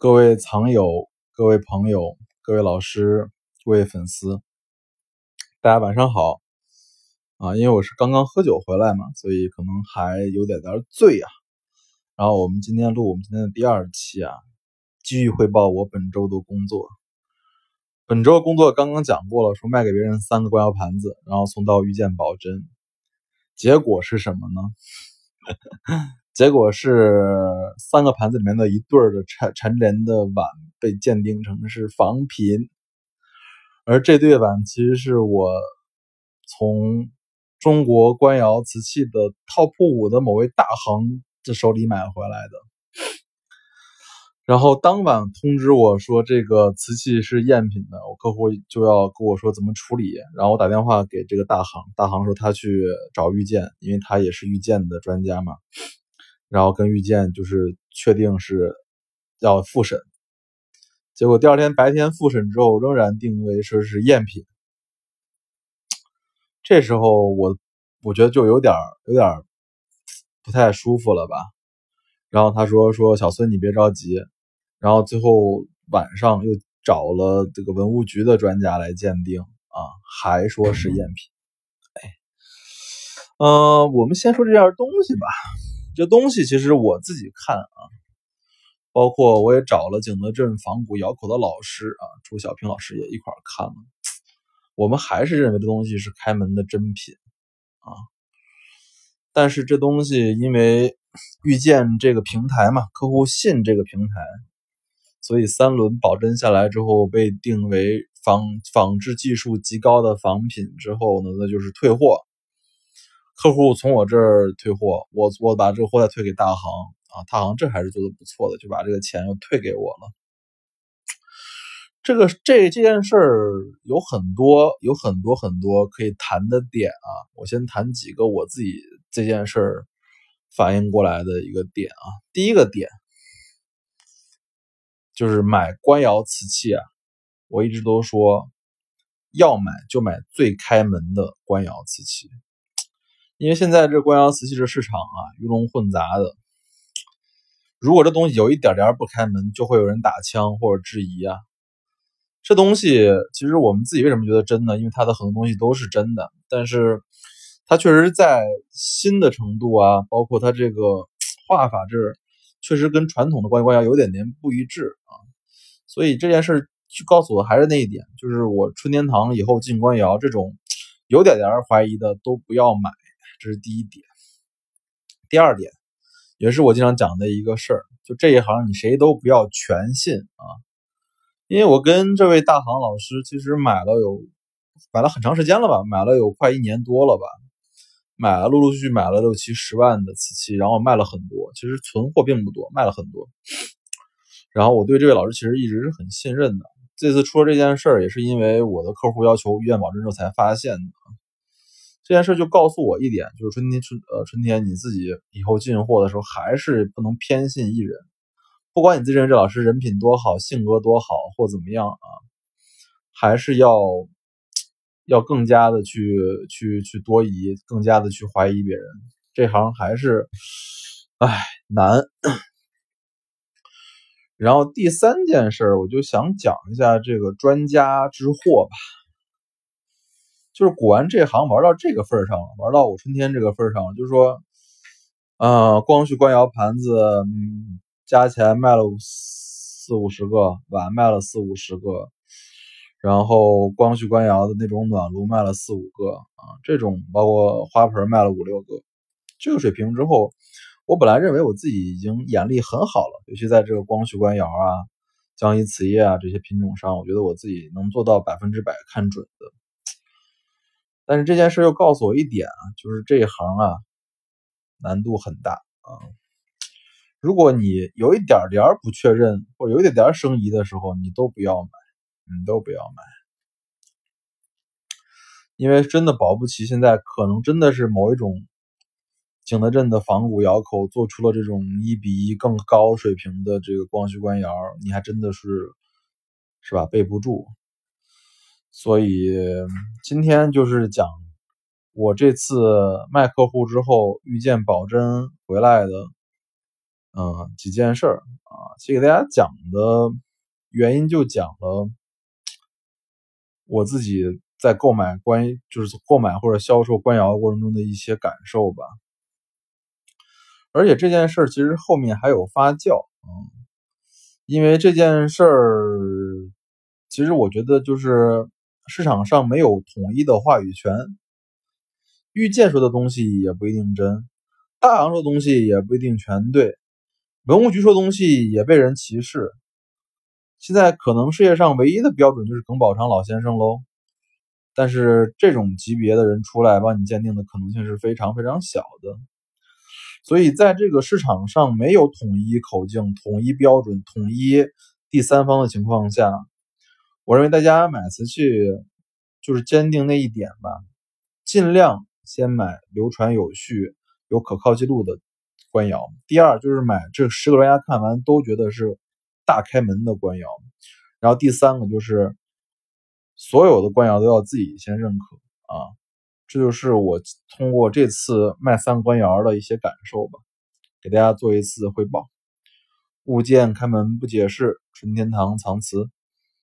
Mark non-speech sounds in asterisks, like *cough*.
各位藏友、各位朋友、各位老师、各位粉丝，大家晚上好啊！因为我是刚刚喝酒回来嘛，所以可能还有点点醉啊。然后我们今天录我们今天的第二期啊，继续汇报我本周的工作。本周的工作刚刚讲过了，说卖给别人三个官窑盘子，然后送到遇见宝珍。结果是什么呢？结果是三个盘子里面的一对儿的陈陈年的碗被鉴定成是仿品，而这对碗其实是我从中国官窑瓷器的 TOP 五的某位大行的手里买回来的。然后当晚通知我说这个瓷器是赝品的，我客户就要跟我说怎么处理。然后我打电话给这个大行，大行说他去找遇见，因为他也是遇见的专家嘛。然后跟遇见就是确定是要复审，结果第二天白天复审之后，仍然定为说是赝品。这时候我我觉得就有点有点不太舒服了吧。然后他说说小孙你别着急，然后最后晚上又找了这个文物局的专家来鉴定啊，还说是赝品。哎，嗯，我们先说这件东西吧。这东西其实我自己看啊，包括我也找了景德镇仿古窑口的老师啊，朱小平老师也一块看了。我们还是认为这东西是开门的真品啊，但是这东西因为遇见这个平台嘛，客户信这个平台，所以三轮保真下来之后被定为仿仿制技术极高的仿品之后呢，那就是退货。客户从我这儿退货，我我把这个货再退给大行啊，大行这还是做的不错的，就把这个钱又退给我了。这个这这件事儿有很多有很多很多可以谈的点啊，我先谈几个我自己这件事儿反应过来的一个点啊。第一个点就是买官窑瓷器啊，我一直都说要买就买最开门的官窑瓷器。因为现在这官窑瓷器这市场啊，鱼龙混杂的。如果这东西有一点点不开门，就会有人打枪或者质疑啊。这东西其实我们自己为什么觉得真呢？因为它的很多东西都是真的，但是它确实在新的程度啊，包括它这个 *tsk* 画法这确实跟传统的官窑有点点不一致啊。所以这件事就告诉我还是那一点，就是我春天堂以后进官窑这种有点点怀疑的都不要买。这是第一点，第二点，也是我经常讲的一个事儿，就这一行你谁都不要全信啊，因为我跟这位大行老师其实买了有买了很长时间了吧，买了有快一年多了吧，买了陆陆续续买了六七十万的瓷器，然后卖了很多，其实存货并不多，卖了很多。然后我对这位老师其实一直是很信任的，这次出了这件事儿也是因为我的客户要求医院保证之后才发现的。这件事就告诉我一点，就是春天春呃春天你自己以后进货的时候，还是不能偏信一人。不管你自认为这老师人品多好，性格多好或怎么样啊，还是要要更加的去去去多疑，更加的去怀疑别人。这行还是唉难。然后第三件事，我就想讲一下这个专家之货吧。就是古玩这行玩到这个份儿上了，玩到我春天这个份儿上了。就是说，呃，光绪官窑盘子，嗯，加起来卖了四五十个，碗卖了四五十个，然后光绪官窑的那种暖炉卖了四五个啊，这种包括花盆卖了五六个，这个水平之后，我本来认为我自己已经眼力很好了，尤其在这个光绪官窑啊、江阴瓷业啊这些品种上，我觉得我自己能做到百分之百看准的。但是这件事又告诉我一点啊，就是这一行啊，难度很大啊。如果你有一点点不确认，或者有一点点生疑的时候，你都不要买，你都不要买，因为真的保不齐现在可能真的是某一种景德镇的仿古窑口做出了这种一比一更高水平的这个光绪官窑，你还真的是是吧？备不住。所以今天就是讲我这次卖客户之后遇见宝珍回来的，嗯，几件事儿啊，其实给大家讲的原因就讲了我自己在购买关于就是购买或者销售官窑过程中的一些感受吧。而且这件事儿其实后面还有发酵，嗯，因为这件事儿，其实我觉得就是市场上没有统一的话语权，玉剑说的东西也不一定真，大行说的东西也不一定全对，文物局说东西也被人歧视。现在可能世界上唯一的标准就是耿宝昌老先生喽，但是这种级别的人出来帮你鉴定的可能性是非常非常小的。所以，在这个市场上没有统一口径、统一标准、统一第三方的情况下，我认为大家买瓷器就是坚定那一点吧，尽量先买流传有序、有可靠记录的官窑。第二就是买这十个专家看完都觉得是大开门的官窑。然后第三个就是所有的官窑都要自己先认可啊。这就是我通过这次卖三官窑的一些感受吧，给大家做一次汇报。物件开门不解释，纯天堂藏瓷。